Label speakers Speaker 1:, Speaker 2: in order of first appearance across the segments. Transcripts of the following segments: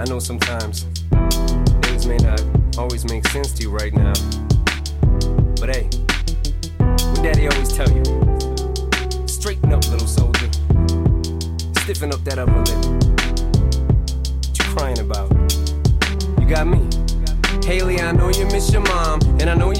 Speaker 1: I know sometimes things may not always make sense to you right now. But hey, what daddy always tell you? Straighten up, little soldier. Stiffen up that upper lip. What you crying about? You got me. Hailie, I know you miss your mom, and I know you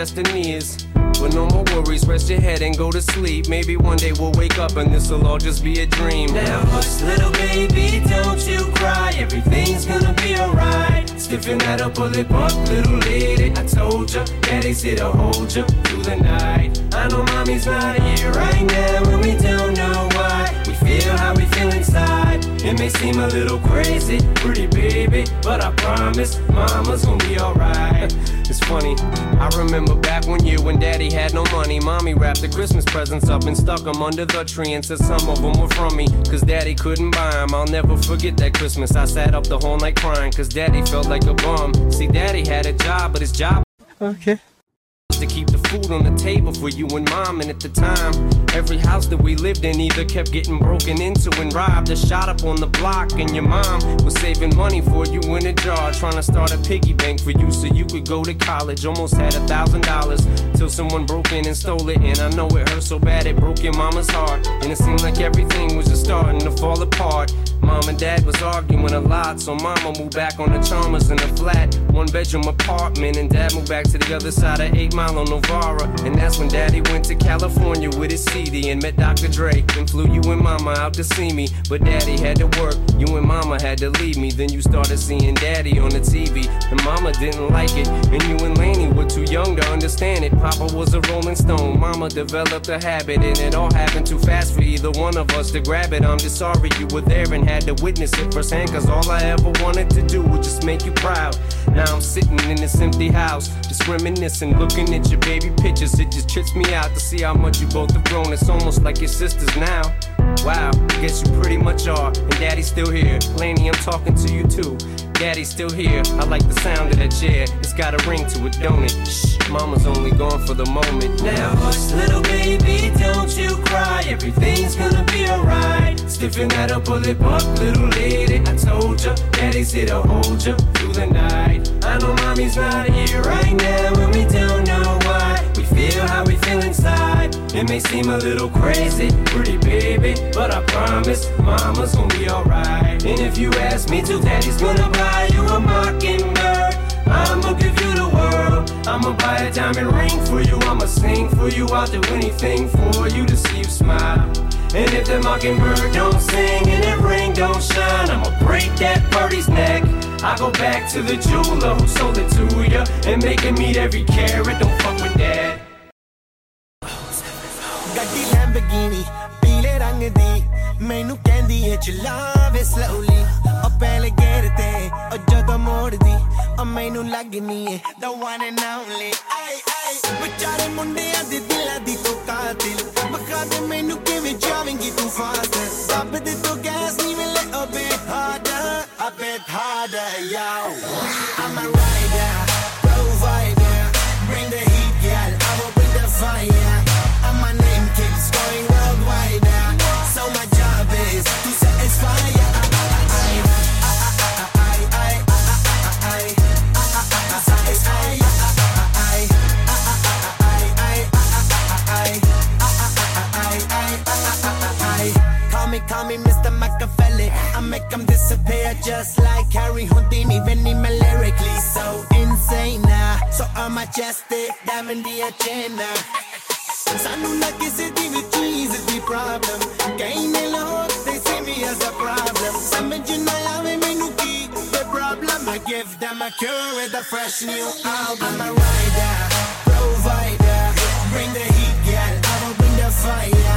Speaker 1: destiny is. But no more worries, rest your head and go to sleep. Maybe one day we'll wake up and this'll all just be a dream.
Speaker 2: Now hush, little baby, don't you cry. Everything's gonna be alright. Stiffen that up, pull up, little lady. I told ya, daddy's here to hold ya through the night. I know mommy's not here right now, and we don't know why. We feel how we feel inside. It may seem a little crazy, pretty baby, but I promise mama's gonna be alright.
Speaker 1: It's funny, I remember back one year when daddy had no money. Mommy wrapped the Christmas presents up and stuck them under the tree and said some of them were from me. Cause daddy couldn't buy them. I'll never forget that Christmas. I sat up the whole night crying cause daddy felt like a bum. See, daddy had a job, but his job
Speaker 3: Okay.
Speaker 1: To keep the food on the table for you and mom. And at the time, every house that we lived in either kept getting broken into and robbed or shot up on the block. And your mom was saving money for you in a jar, trying to start a piggy bank for you so you could go to college. Almost had a thousand dollars till someone broke in and stole it. And I know it hurt so bad it broke your mama's heart. And it seemed like everything was just starting to fall apart. Mom and dad was arguing a lot, so mama moved back on the Chalmers in a flat, one bedroom apartment. And dad moved back to the other side of 8 Mile on Novara. And that's when daddy went to California with his CD and met Dr. Dre. And flew you and mama out to see me. But daddy had to work, you and mama had to leave me. Then you started seeing daddy on the TV. And mama didn't like it. And you and Lainie were too young to understand it. Papa was a rolling stone, mama developed a habit. And it all happened too fast for either one of us to grab it. I'm just sorry you were there and had to witness it firsthand. Cause all I ever wanted to do was just make you proud. Now I'm sitting in this empty house, just reminiscing, looking at your baby pictures. It just trips me out to see how much you both have grown. It's almost like your sisters now. Wow, I guess you pretty much are. And daddy's still here. Lainie, I'm talking to you too. Daddy's still here. I like the sound of that chair. It's got a ring to it, don't it? Shh, mama's only gone for the moment.
Speaker 2: Now hush, little baby, that up, pull it up, little lady. I told ya, daddy's here to hold ya through the night. I know mommy's not here right now, and we don't know why. We feel how we feel inside. It may seem a little crazy, pretty baby, but I promise mama's gonna be alright. And if you ask me to, daddy's gonna buy you a mockingbird. I'ma give you the world. I'ma buy a diamond ring for you. I'ma sing for you. I'll do anything for you to see you smile. And if that mockingbird don't sing and that ring don't shine, I'ma break that birdie's neck. I go back to the jeweler who sold it to ya and make him meet every carat. Don't fuck with that.
Speaker 4: ਗੱਡੀ ਲੈਂਬਗੀਨੀ ਪੀਲੇ ਰੰਗ Mainu candy ਕਹਿੰਦੀ ਏ ਚਲਾਵੇ slowly ਉਹ ਪਹਿਲੇ ਗੇਰ ਤੇ ਉਹ ਜਦੋਂ ਮੋੜਦੀ ਉਹ the one and only ਆਈ ਆਈ ਵਿਚਾਰੇ ਮੁੰਡਿਆਂ ਦੇ ਦਿਲਾਂ ਦੀ ਤੋਂ ਕਾਤਿਲ just like Harry Houdini. Veni me lyrically so insane now. So I'm majestic, diving the agenda. ਸਾਨੂੰ ਨਾ ਕਿਸੇ ਦੀ ਵੀ ਚੀਜ਼ ਦੀ ਪ੍ਰੋਬਲਮ ਕਈ ਨੇ Lahore they see me as a problem ਸਮਝ ਨਾ ਆਵੇ ਮੈਨੂੰ ਕੀ the problem I give them a cure with a fresh new album I'm a rider provider bring the heat girl I will bring the fire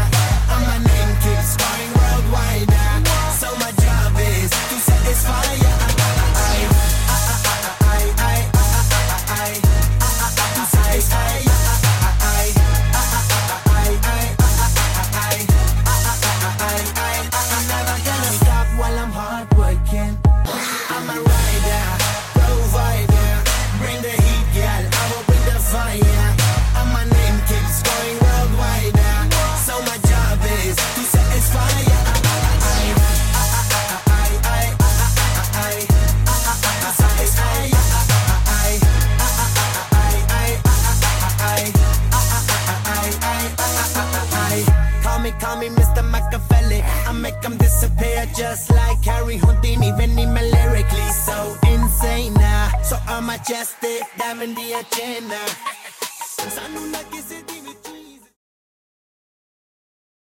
Speaker 4: like Harry Houdini, Vinny me lyrically so insane now. So I'm majestic, diving the agenda.